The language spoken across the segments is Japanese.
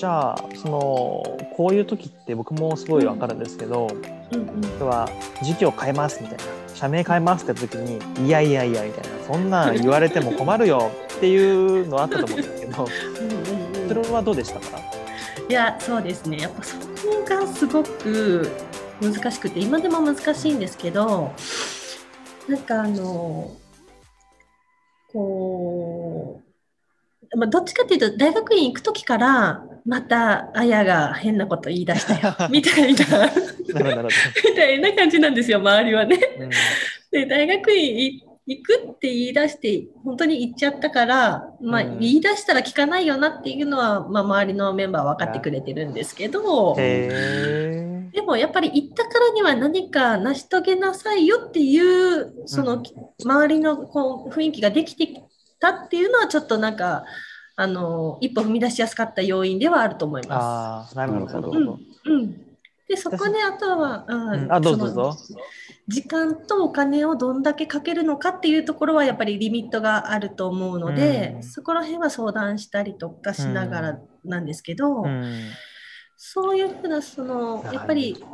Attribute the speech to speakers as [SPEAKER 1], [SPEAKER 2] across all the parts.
[SPEAKER 1] じゃあそのこういう時って僕もすごいわかるんですけど、
[SPEAKER 2] うんうん
[SPEAKER 1] では時期を変えますみたいな社名変えますって時にいやいやいやみたいなそんなん言われても困るよっていうのあったと思うんですけど
[SPEAKER 2] うんうんうん。
[SPEAKER 1] それはどうでしたか？
[SPEAKER 2] いやそうですね。やっぱそこがすごく難しくて今でも難しいんですけどなんかあのこう、まあ、どっちかっていうと大学院行く時からまたあやが変なこと言い出したよ みたいな。みたいな感じなんですよ周りはね。
[SPEAKER 1] ど、うん。
[SPEAKER 2] で大学院い行くって言い出して本当に行っちゃったから、まあ、
[SPEAKER 1] うん。
[SPEAKER 2] 言い出したら聞かないよなっていうのは、まあ、周りのメンバーは分かってくれてるんですけど
[SPEAKER 1] へ
[SPEAKER 2] でもやっぱり行ったからには何か成し遂げなさいよっていうその、
[SPEAKER 1] うん。
[SPEAKER 2] 周りのこう雰囲気ができてきたっていうのはちょっとなんかあの一歩踏み出しやすかった要因ではあると思いま
[SPEAKER 1] ああなるほど。
[SPEAKER 2] うんうん、でそこであとは、うん。
[SPEAKER 1] うん。あどうぞ。どうぞ
[SPEAKER 2] 時間とお金をどんだけかけるのかっていうところはやっぱりリミットがあると思うので、
[SPEAKER 1] うん。
[SPEAKER 2] そこら辺は相談したりとかしながらなんですけど、
[SPEAKER 1] うん。
[SPEAKER 2] そういうふうなそのやっぱり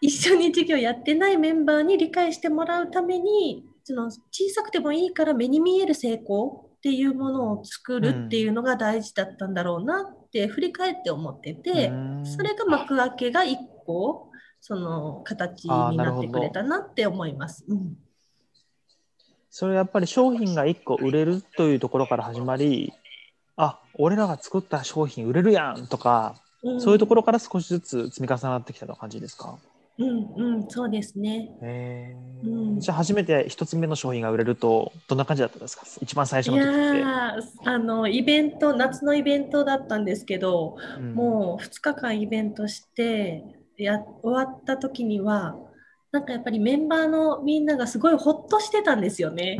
[SPEAKER 2] 一緒に授業やってないメンバーに理解してもらうためにその小さくてもいいから目に見える成功っていうものを作るっていうのが大事だったんだろうなって振り返って思ってて、
[SPEAKER 1] うん。
[SPEAKER 2] それが幕開けが一個その形になってくれたなって思います。うん。
[SPEAKER 1] それやっぱり商品が1個売れるというところから始まりあ俺らが作った商品売れるやんとか、
[SPEAKER 2] うん。
[SPEAKER 1] そういうところから少しずつ積み重なってきたような感じですか？
[SPEAKER 2] うんうんそうですね。
[SPEAKER 1] へー
[SPEAKER 2] うん
[SPEAKER 1] じゃあ初めて一つ目の商品が売れるとどんな感じだったんですか？一番最
[SPEAKER 2] い
[SPEAKER 1] 初の時って。
[SPEAKER 2] あのイベント夏のイベントだったんですけど、
[SPEAKER 1] うん
[SPEAKER 2] もう2日間イベントしてや終わった時にはなんかやっぱりメンバーのみんながすごいほっとしてたんですよね。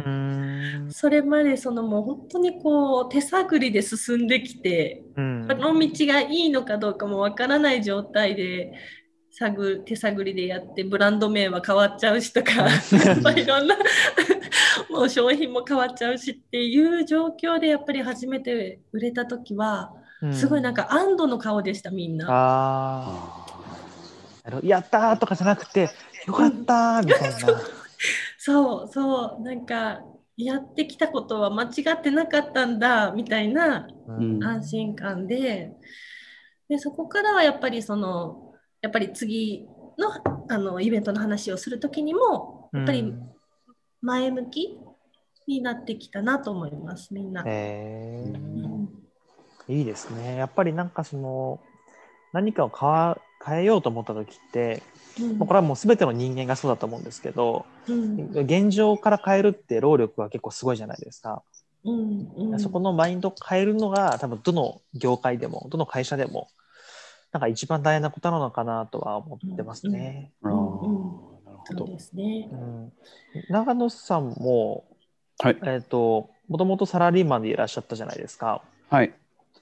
[SPEAKER 2] それまでそのもう本当にこう手探りで進んできて
[SPEAKER 1] うん
[SPEAKER 2] この道がいいのかどうかもわからない状態で探手探りでやってブランド名は変わっちゃうしとか いろんな もう商品も変わっちゃうしっていう状況でやっぱり初めて売れた時はすごいなんか安堵の顔でしたみんな。
[SPEAKER 1] やったーとかじゃなくてよかったーみたいな。
[SPEAKER 2] そうそうなんかやってきたことは間違ってなかったんだみたいな
[SPEAKER 1] うん。
[SPEAKER 2] 安心感で。でそこからはやっぱりそのやっぱり次のあのイベントの話をする時にもやっぱり前向きになってきたなと思いますみんな。
[SPEAKER 1] へー
[SPEAKER 2] うん
[SPEAKER 1] いいですね。やっぱりなんかその何かを変わ変えようと思った時って、
[SPEAKER 2] うん
[SPEAKER 1] まあこれはもう全ての人間がそうだと思うんですけど、
[SPEAKER 2] うん
[SPEAKER 1] 現状から変えるって労力が結構すごいじゃないですか。
[SPEAKER 2] うんうん
[SPEAKER 1] そこのマインドを変えるのが多分どの業界でもどの会社でもなんか一番大変なことなのかなとは思ってますね。
[SPEAKER 2] うんうん
[SPEAKER 3] なるほど。
[SPEAKER 2] そうですね
[SPEAKER 1] う。ん長野さんも、
[SPEAKER 3] はい。
[SPEAKER 1] えー、ともともとサラリーマンでいらっしゃったじゃないですか。
[SPEAKER 3] はい。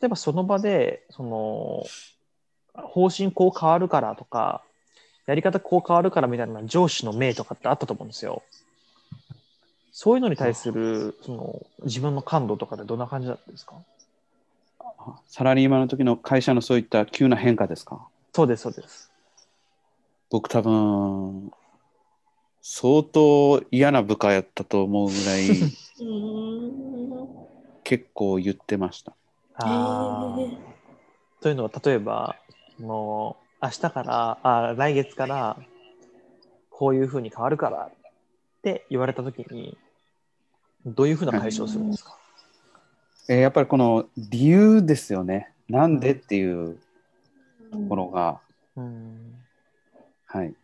[SPEAKER 1] 例えばその場でその方針こう変わるからとかやり方こう変わるからみたいな上司の命とかってあったと思うんですよ。そういうのに対するその自分の感度とかってどんな感じだったんですか？
[SPEAKER 3] サラリーマンの時の会社のそういった急な変化ですか？
[SPEAKER 1] そうですそうです。
[SPEAKER 3] 僕多分、相当嫌な部下やったと思うぐらい
[SPEAKER 2] う ん
[SPEAKER 3] 結構言ってました。
[SPEAKER 1] あー
[SPEAKER 2] へー
[SPEAKER 1] というのは例えばもう明日からあ来月からこういうふうに変わるからって言われた時にどういうふうな対処をするんですか、
[SPEAKER 3] えーやっぱりこの理由ですよね。なんでっていうところが、
[SPEAKER 1] うん。
[SPEAKER 3] はい。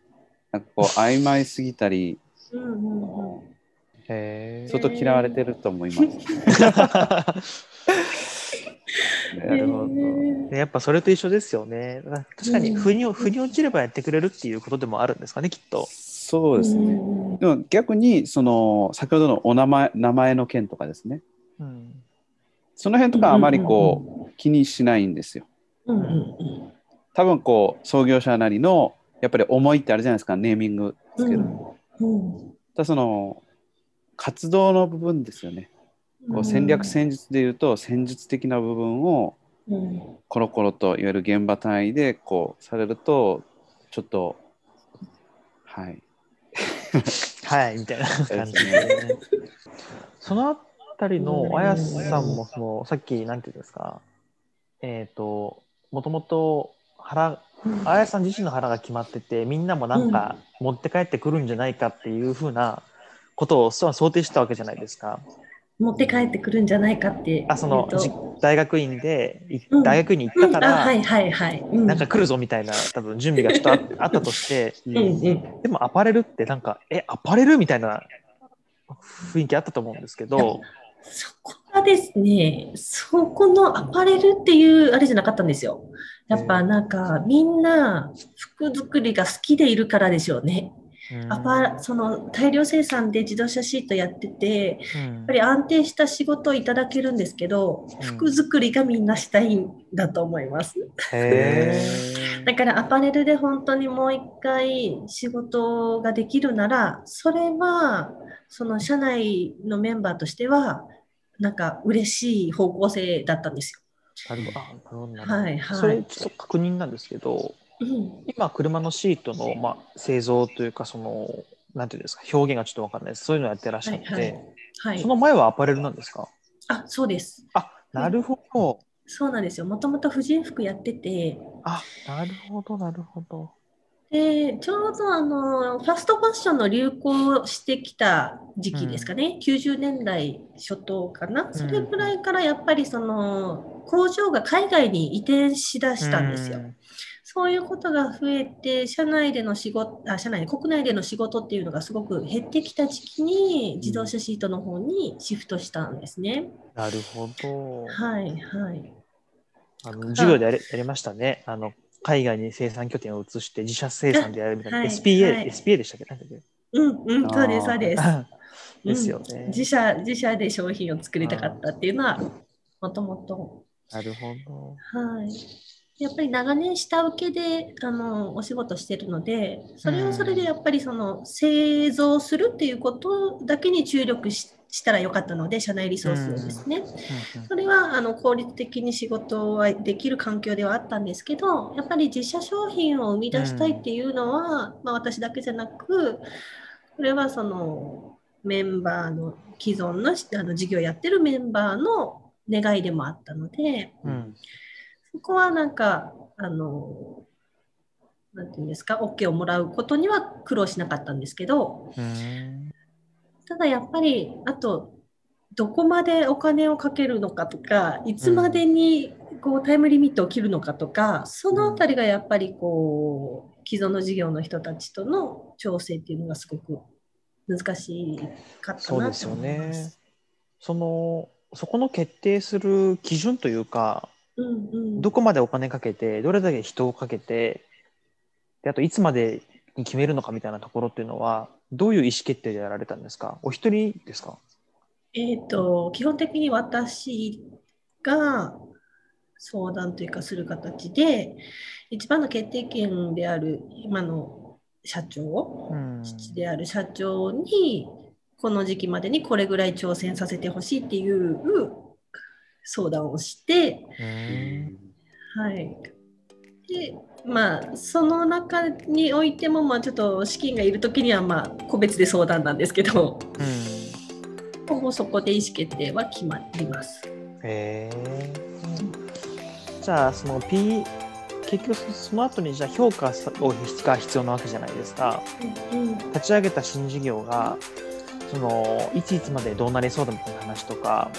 [SPEAKER 3] なんかこう曖昧すぎたり、
[SPEAKER 2] うんうんうん。
[SPEAKER 1] へ
[SPEAKER 3] 相当嫌われてると思います。
[SPEAKER 1] え なるほど。でやっぱそれと一緒ですよね。確かに
[SPEAKER 2] うん。
[SPEAKER 1] 腑に,、腑に落ちればやってくれるっていうことでもあるんですかねきっと。
[SPEAKER 3] そうですね。
[SPEAKER 2] うん。
[SPEAKER 3] でも逆にその先ほどのお名前名前の件とかですね。
[SPEAKER 1] うん
[SPEAKER 3] その辺とかあまりこう気にしないんですよ。多分こう創業者なりのやっぱり思いってあるじゃないですかネーミングですけど、だその活動の部分ですよね。こう戦略戦術でいうと戦術的な部分を
[SPEAKER 2] うん。
[SPEAKER 3] コロコロといわゆる現場単位でこうされるとちょっとはい。
[SPEAKER 1] はい、みたいな感じで、ね。そのあたりのあやさんもその、さっき、なんていうんですか、えっ、と、もともと腹、あやさん自身の腹が決まってて、みんなもなんか持って帰ってくるんじゃないかっていうふうなことをそう想定したわけじゃないですか。
[SPEAKER 2] 持って帰ってくるんじゃないかって
[SPEAKER 1] あ、その、大学院で、い
[SPEAKER 2] うん。
[SPEAKER 1] 大学院に行ったか
[SPEAKER 2] うん。あ
[SPEAKER 1] ら、
[SPEAKER 2] はいはいはい。うん。
[SPEAKER 1] なんか来るぞみたいな、多分準備がちょっとあ あったとして、
[SPEAKER 2] うんうん。
[SPEAKER 1] でもアパレルってなんか、え、アパレルみたいな雰囲気あったと思うんですけど、
[SPEAKER 2] そこはですね、そこのアパレルっていうあれじゃなかったんですよ。やっぱなんかみんな服作りが好きでいるからでしょうね。アパその大量生産で自動車シートやってて、
[SPEAKER 1] うん
[SPEAKER 2] やっぱり安定した仕事をいただけるんですけど、
[SPEAKER 1] うん
[SPEAKER 2] 服作りがみんなしたいんだと思います。
[SPEAKER 1] へ
[SPEAKER 2] だからアパレルで本当にもう一回仕事ができるなら、それはその社内のメンバーとしては、なんか嬉しい方向性だったんです
[SPEAKER 1] ーなるほど
[SPEAKER 2] はいはい
[SPEAKER 1] それちょっと確認なんですけど、
[SPEAKER 2] よ。うん、
[SPEAKER 1] 今、車のシートの、まあ、製造というか、その、なんていうんですか、表現がちょっとわかんないです。そういうのやってらっしゃって、
[SPEAKER 2] はいはいはい
[SPEAKER 1] そ。の前はアパレルなんですか？
[SPEAKER 2] あ、そうです。
[SPEAKER 1] あ、なるほど。
[SPEAKER 2] そうなんですよ。もともと婦人服やってて、
[SPEAKER 1] あ、なるほど、なるほど。
[SPEAKER 2] で、ちょうどあの、ファストファッションの流行してきた時期ですかね、90年代初頭かな、それぐらいからやっぱりその、工場が海外に移転しだしたんですよ。
[SPEAKER 1] うん
[SPEAKER 2] そういうことが増えて、社内での仕事、あ、社内で、国内での仕事っていうのがすごく減ってきた時期に、自動車シートの方にシフトしたんですね。
[SPEAKER 1] なるほど。
[SPEAKER 2] はい、はい。
[SPEAKER 1] あの授業でやりやりましたね。あの海外に生産拠点を移して自社生産でやるみたいな。
[SPEAKER 2] はい
[SPEAKER 1] SPA、
[SPEAKER 2] はい
[SPEAKER 1] SPA でしたっけ？
[SPEAKER 2] うん、うん、そうです、そうです。
[SPEAKER 1] ですよね。
[SPEAKER 2] 自社、自社で商品を作りたかったっていうのは、もともと。
[SPEAKER 1] なるほど。
[SPEAKER 2] はい。やっぱり長年下請けであのお仕事してるので、それはそれでやっぱりその製造するっていうことだけに注力ししたらよかったので、社内リソースをですね。それはあの効率的に仕事はできる環境ではあったんですけど、やっぱり自社商品を生み出したいっていうのは、まあ、私だけじゃなく、これはそのメンバーの既存のあの事業やってるメンバーの願いでもあったので、
[SPEAKER 1] うん
[SPEAKER 2] そこはなんか、あの、なんていうんですか、OK をもらうことには苦労しなかったんですけど、
[SPEAKER 1] うん
[SPEAKER 2] ただやっぱり、あと、どこまでお金をかけるのかとか、いつまでにこうタイムリミットを切るのかとか、そのあたりがやっぱりこう、既存の事業の人たちとの調整っていうのがすごく難しかった
[SPEAKER 1] そうですよ
[SPEAKER 2] なと思いま
[SPEAKER 1] ね
[SPEAKER 2] す。。
[SPEAKER 1] そのそこの決定する基準というか、
[SPEAKER 2] うんうん、
[SPEAKER 1] どこまでお金かけて、どれだけ人をかけて、であといつまでに決めるのかみたいなところっていうのは、どういう意思決定でやられたんですか？お一人ですか？
[SPEAKER 2] えっ、と、基本的に私が相談というかする形で、一番の決定権である今の社長、
[SPEAKER 1] うん。
[SPEAKER 2] 父である社長に、この時期までにこれぐらい挑戦させてほしいっていう相談をして、はい。で、まあ、その中においても、まあ、ちょっと資金がいるときには、まあ、個別で相談なんですけど、ほぼそこで意思決定は決まります。
[SPEAKER 1] へえじゃあその P 結局その後にじゃあ評価さをが必要なわけじゃないですか。
[SPEAKER 2] うん、
[SPEAKER 1] 立ち上げた新事業がそのいついつまでどうなりそうだみたいな話とか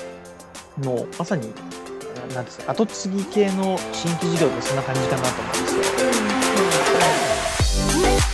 [SPEAKER 1] もうまさになんです後継ぎ系の新規事業ってそんな感じかなと思うんですよ。